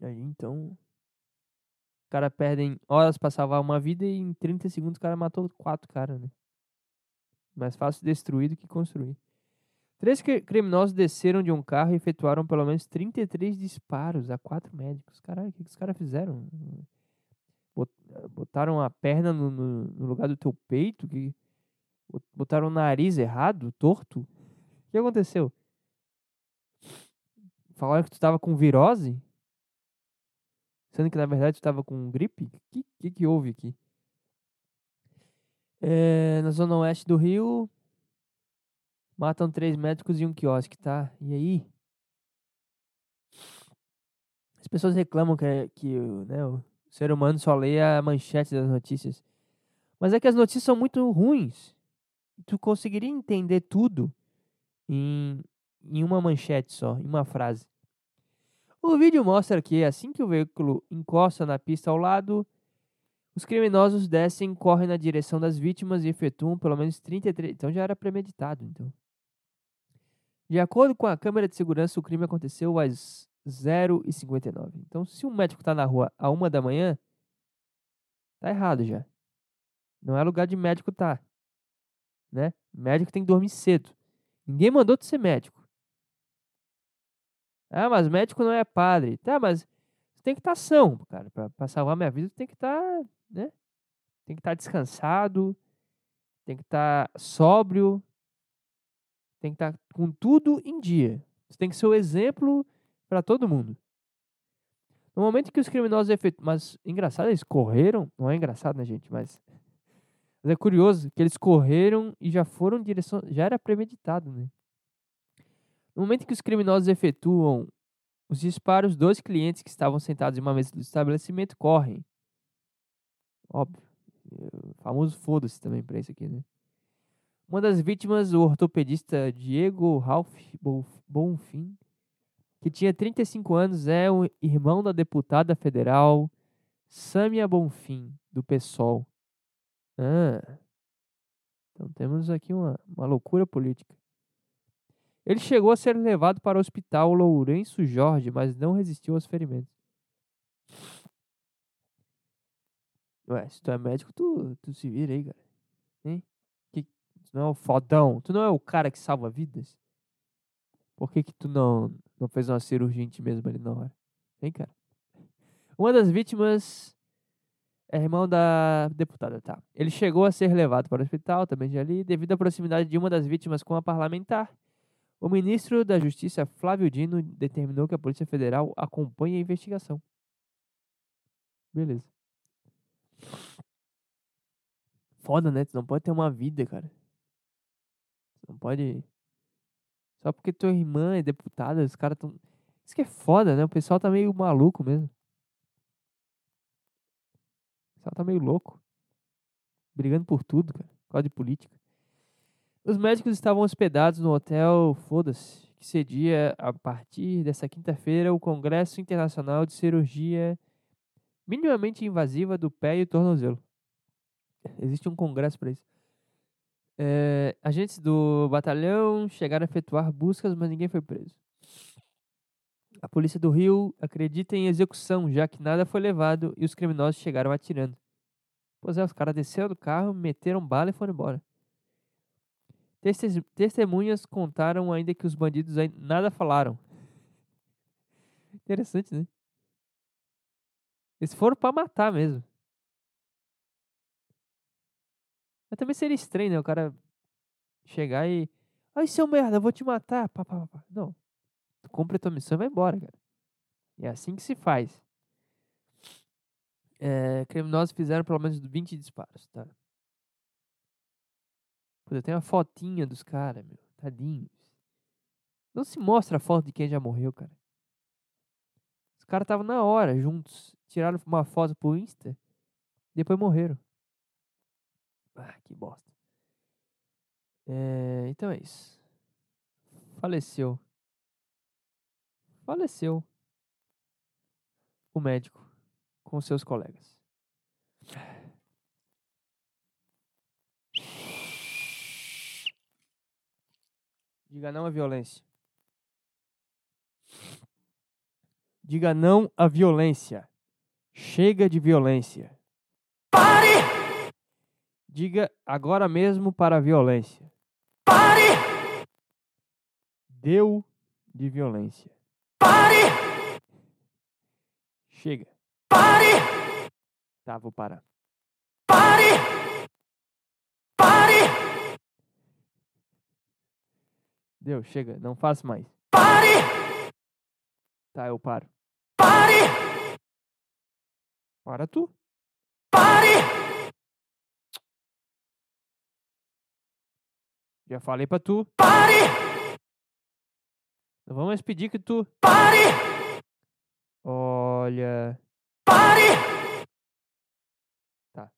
Aí então. O cara perdem horas pra salvar uma vida e em 30 segundos o cara matou quatro caras, né? Mais fácil destruir do que construir. Três criminosos desceram de um carro e efetuaram pelo menos 33 disparos a quatro médicos. Caralho, o que, que os caras fizeram? Botaram a perna no, no, no, lugar do teu peito? Que, botaram o nariz errado, torto? O que aconteceu? Falaram que tu tava com virose? Sendo que na verdade tu tava com gripe? O que, que, que houve aqui? É, na zona oeste do Rio, matam três médicos e um quiosque, tá? E aí? As pessoas reclamam que, é, que né, o ser humano só lê a manchete das notícias. Mas é que as notícias são muito ruins. Tu conseguiria entender tudo em, em uma manchete só, em uma frase. O vídeo mostra que assim que o veículo encosta na pista ao lado, os criminosos descem, correm na direção das vítimas e efetuam pelo menos 33. Então já era premeditado, então. De acordo com a câmera de segurança, o crime aconteceu às 0h59. Então, se um médico está na rua a uma da manhã, tá errado já. Não é lugar de médico tá. Né? Médico tem que dormir cedo. Ninguém mandou tu ser médico. Ah, mas médico não é padre. Tá, mas tem que estar tá são, cara. Para salvar minha vida, tem que estar tá né? Tem que estar tá descansado, tem que estar tá sóbrio, tem que estar tá com tudo em dia. Você tem que ser o exemplo para todo mundo. No momento que os criminosos efetuam. Mas engraçado, eles correram. Não é engraçado, né, gente? Mas. Mas é curioso que eles correram e já foram em direção. Já era premeditado, né? No momento que os criminosos efetuam os disparos, dois clientes que estavam sentados em uma mesa do estabelecimento correm. Óbvio. O famoso foda-se também pra isso aqui, né? Uma das vítimas, o ortopedista Diego Ralph Bonfim, que tinha 35 anos, é o irmão da deputada federal Samia Bonfim, do PSOL. Ah, então temos aqui uma, uma loucura política. Ele chegou a ser levado para o hospital Lourenço Jorge, mas não resistiu aos ferimentos. Ué, se tu é médico, tu, tu se vira aí, cara. Hein? Que, tu não é o fodão, tu não é o cara que salva vidas? Por que que tu não, não fez uma cirurgia em ti mesmo ali na hora? Hein, cara? Uma das vítimas é irmão da deputada, tá? Ele chegou a ser levado para o hospital, também de ali, devido à proximidade de uma das vítimas com a parlamentar. O ministro da Justiça, Flávio Dino, determinou que a Polícia Federal acompanhe a investigação. Beleza. Foda, né? Tu não pode ter uma vida, cara. Tu não pode. Só porque tua irmã é deputada, os caras tão. Isso que é foda, né? O pessoal tá meio maluco mesmo. Pessoal tá meio louco. Brigando por tudo, cara. Causa de política. Os médicos estavam hospedados no hotel Foda-se, que cedia a partir dessa quinta-feira o Congresso Internacional de Cirurgia Minimamente Invasiva do Pé e Tornozelo. Existe um congresso para isso. É, agentes do batalhão chegaram a efetuar buscas, mas ninguém foi preso. A polícia do Rio acredita em execução, já que nada foi levado e os criminosos chegaram atirando. Pois é, os caras desceram do carro, meteram bala e foram embora. Testemunhas contaram ainda que os bandidos nada falaram. Interessante, né? Eles foram pra matar mesmo. Mas também seria estranho, né? O cara chegar e. Ai, seu merda, eu vou te matar. Pá, pá, pá. Não. Tu cumpre a tua missão e vai embora, cara. É assim que se faz. É, criminosos fizeram pelo menos 20 disparos, tá? Pô, eu tenho uma fotinha dos caras, meu. Tadinhos. Não se mostra a foto de quem já morreu, cara. Os caras estavam na hora, juntos. Tiraram uma foto pro Insta. Depois morreram. Ah, que bosta. É, então é isso. Faleceu. Faleceu. O médico com seus colegas. Diga não à violência. Diga não à violência. Chega de violência. Pare! Diga agora mesmo para a violência. Pare! Deu de violência. Chega. Pare! Tá, vou parar. Pare! Pare! Deu, chega. Não faço mais. Pare! Tá, eu paro. Pare! Para tu. Pare! Já falei pra tu. Pare! Não vamos mais pedir que tu. Pare! Olha. Pare! Tá.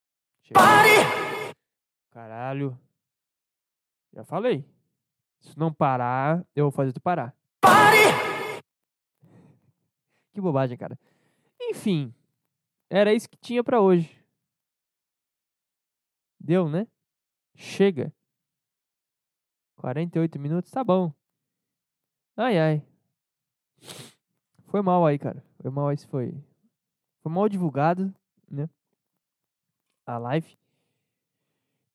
Chega. Pare! Caralho. Já falei. Se não parar, eu vou fazer tu parar. Pare! Que bobagem, cara. Enfim. Era isso que tinha pra hoje. Deu, né? Chega. 48 minutos, tá bom. Ai, ai. Foi mal aí, cara. Foi foi. Mal divulgado, né? A live.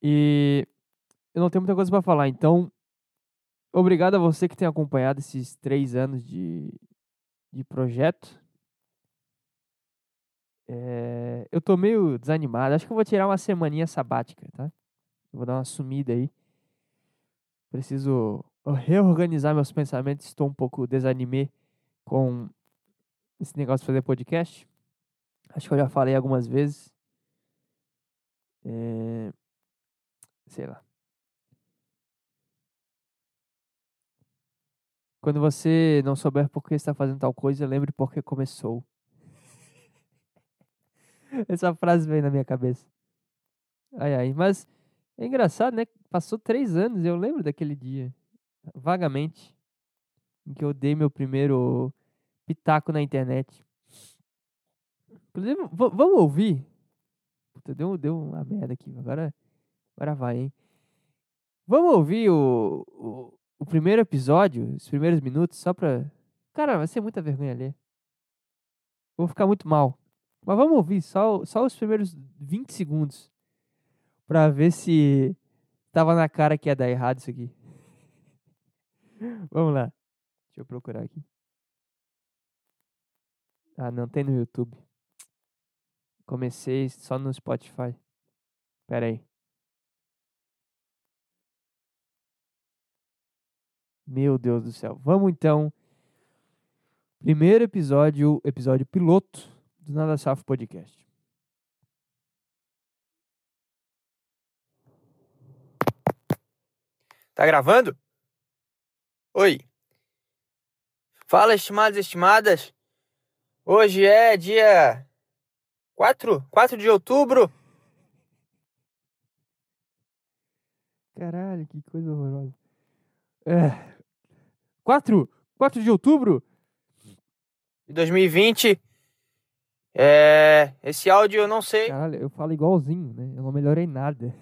E eu não tenho muita coisa pra falar, então. Obrigado a você que tem acompanhado esses três anos de, de projeto. É, eu tô meio desanimado. Acho que eu vou tirar uma semaninha sabática, tá? Vou dar uma sumida aí. Preciso reorganizar meus pensamentos. Estou um pouco desanimé com esse negócio de fazer podcast. Acho que eu já falei algumas vezes. É, sei lá. Quando você não souber por que está fazendo tal coisa, lembre por que começou. Essa frase veio na minha cabeça. Ai, ai. Mas é engraçado, né? Passou três anos, eu lembro daquele dia. Vagamente. Em que eu dei meu primeiro pitaco na internet. Inclusive, va- vamos ouvir? Puta, deu, deu uma merda aqui. Agora, agora vai, hein? Vamos ouvir o, o- o primeiro episódio, os primeiros minutos, só pra. Cara, vai ser muita vergonha ler. Vou ficar muito mal. Mas vamos ouvir só, só os primeiros 20 segundos. Pra ver se tava na cara que ia dar errado isso aqui. Vamos lá. Deixa eu procurar aqui. Ah, não tem no YouTube. Comecei só no Spotify. Pera aí. Meu Deus do céu. Vamos então. Primeiro episódio, episódio piloto do Nada Safo Podcast. Tá gravando? Oi. Fala, estimados e estimadas. Hoje é dia 4, 4 de outubro. Caralho, que coisa horrorosa. É. 4, 4 de outubro? de 2020. É, esse áudio eu não sei. Caralho, eu falo igualzinho, né? Eu não melhorei nada.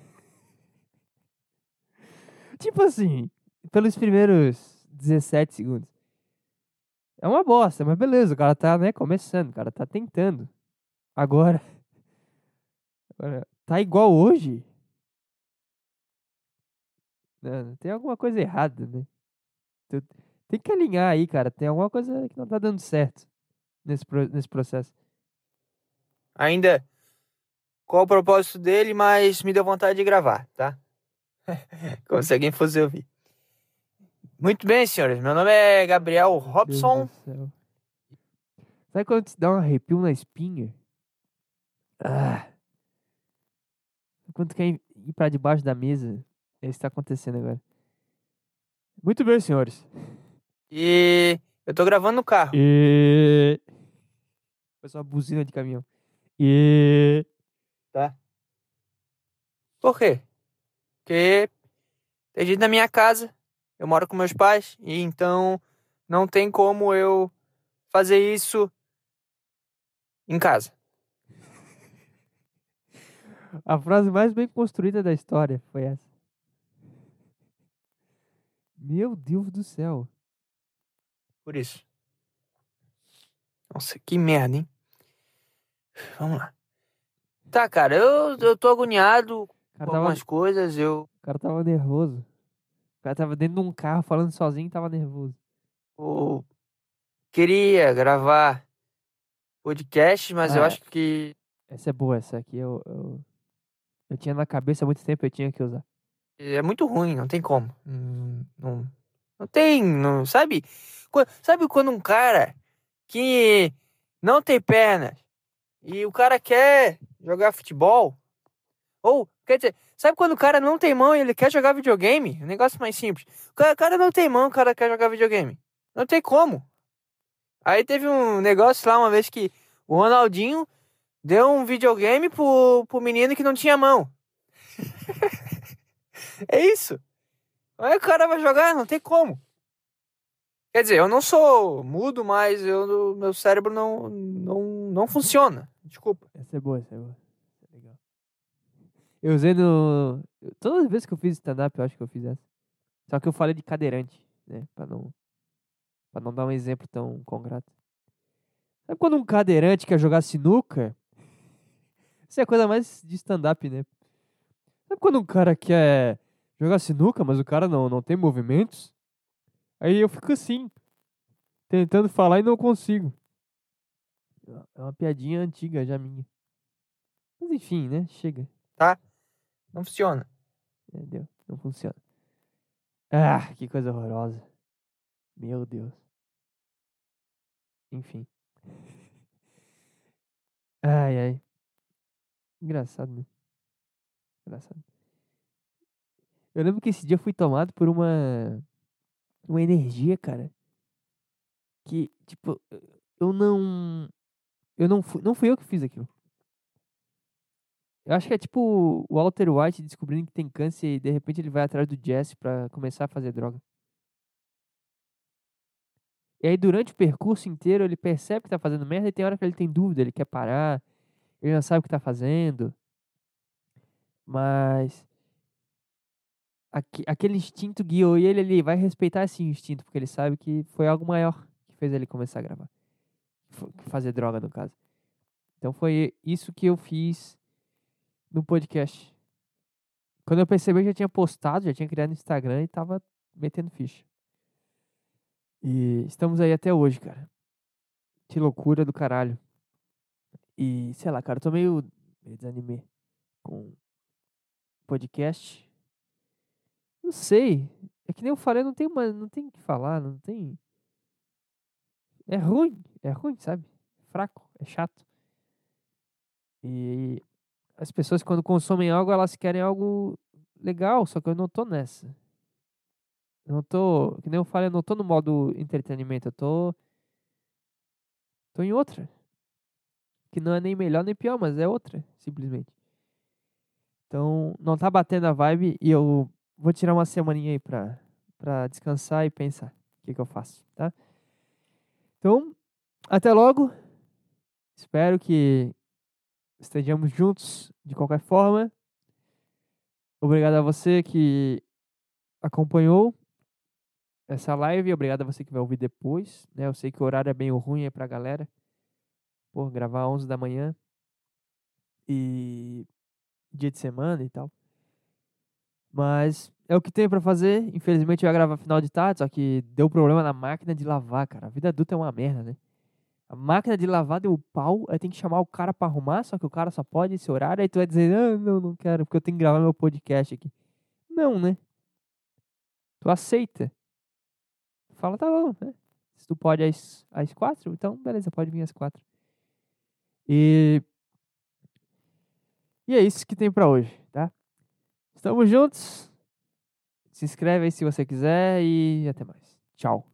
tipo assim, pelos primeiros 17 segundos. É uma bosta, mas beleza, o cara tá, né, começando, o cara tá tentando. Agora, agora tá igual hoje? Não, tem alguma coisa errada, né? Tem que alinhar aí, cara. Tem alguma coisa que não tá dando certo nesse, nesse processo. Ainda qual o propósito dele, mas me deu vontade de gravar, tá? Como se alguém fosse ouvir. Muito bem, senhores. Meu nome é Gabriel Robson. Sabe quando te dá um arrepio na espinha? Ah. Quando quer ir pra debaixo da mesa, é isso que tá acontecendo agora. Muito bem, senhores. E eu tô gravando no carro. E... Foi só uma buzina de caminhão. E... Por quê? Porque tem gente na minha casa, eu moro com meus pais, e então não tem como eu fazer isso em casa. A frase mais bem construída da história foi essa. Meu Deus do céu. Por isso. Nossa, que merda, hein? Vamos lá. Tá, cara, eu, eu tô agoniado com cara, tava, algumas coisas, eu, o cara tava nervoso. O cara tava dentro de um carro falando sozinho e tava nervoso. eu queria gravar podcast, mas eu Ah, acho que Essa é boa, essa aqui eu, eu, eu tinha na cabeça há muito tempo, eu tinha que usar. é muito ruim, não tem como. Hum, Não, não tem, não, sabe? Sabe quando um cara que não tem pernas e o cara quer jogar futebol? Ou, quer dizer, sabe quando o cara não tem mão e ele quer jogar videogame? Um negócio mais simples. O cara, não tem mão, o cara quer jogar videogame. Não tem como. Aí teve um negócio lá uma vez que o Ronaldinho deu um videogame pro, pro menino que não tinha mão. É isso. Aí o cara vai jogar, não tem como. Quer dizer, eu não sou mudo, mas eu, meu cérebro não, não, não funciona. Desculpa. Essa é boa, essa é boa. É. Eu usei no. Todas as vezes que eu fiz stand-up, eu acho que eu fiz essa. Só que eu falei de cadeirante, né? Pra não. Pra não dar um exemplo tão concreto. Sabe quando um cadeirante quer jogar sinuca? Isso é coisa mais de stand-up, né? Sabe quando um cara quer jogar sinuca, mas o cara não, não tem movimentos? Aí eu fico assim, tentando falar e não consigo. É uma piadinha antiga já minha. Mas enfim, né? Chega. Não funciona. Entendeu? Não funciona. Ah, que coisa horrorosa. Meu Deus. Enfim. Ai, ai. Engraçado, né? Engraçado. Eu lembro que esse dia eu fui tomado por uma. Uma energia, cara. Que, tipo, eu não. Eu não fui. Não fui eu que fiz aquilo. Eu acho que é tipo o Walter White descobrindo que tem câncer e de repente ele vai atrás do Jesse pra começar a fazer droga. E aí durante o percurso inteiro ele percebe que tá fazendo merda e tem hora que ele tem dúvida, ele quer parar, ele não sabe o que tá fazendo. Mas aque- aquele instinto guiou ele, ele vai respeitar esse instinto, porque ele sabe que foi algo maior que fez ele começar a gravar. Fazer droga, no caso. Então foi isso que eu fiz no podcast. Quando eu percebi, eu já tinha postado, já tinha criado no Instagram e tava metendo ficha. E estamos aí até hoje, cara. Que loucura do caralho. E, sei lá, cara, eu tô meio, meio desanimei com podcast. Não sei. É que nem eu falei, não tem não tem o que falar, não tem. É ruim, é ruim, sabe? Fraco, é chato. E as pessoas quando consomem algo, elas querem algo legal, só que eu não tô nessa. Eu não tô, que nem eu falei, eu não tô no modo entretenimento, eu tô tô em outra. Que não é nem melhor nem pior, mas é outra, simplesmente. Então, não tá batendo a vibe e eu vou tirar uma semaninha aí pra, pra descansar e pensar o que, que eu faço, tá? Então, até logo. Espero que estejamos juntos de qualquer forma. Obrigado a você que acompanhou essa live. Obrigado a você que vai ouvir depois. Né? Eu sei que o horário é bem ruim aí pra galera. Pô, gravar 11 da manhã. E dia de semana e tal. Mas é o que tem pra fazer. Infelizmente eu ia gravar final de tarde, só que deu problema na máquina de lavar, cara. A vida adulta é uma merda, né? A máquina de lavar deu pau, aí tem que chamar o cara pra arrumar, só que o cara só pode esse horário, aí tu vai dizer, ah, não, não quero, porque eu tenho que gravar meu podcast aqui. Não, né? Tu aceita. Fala, tá bom, né? Se tu pode às, às quatro, então beleza, pode vir às quatro. E. E é isso que tem pra hoje, tá? Estamos juntos. Se inscreve aí se você quiser e até mais. Tchau.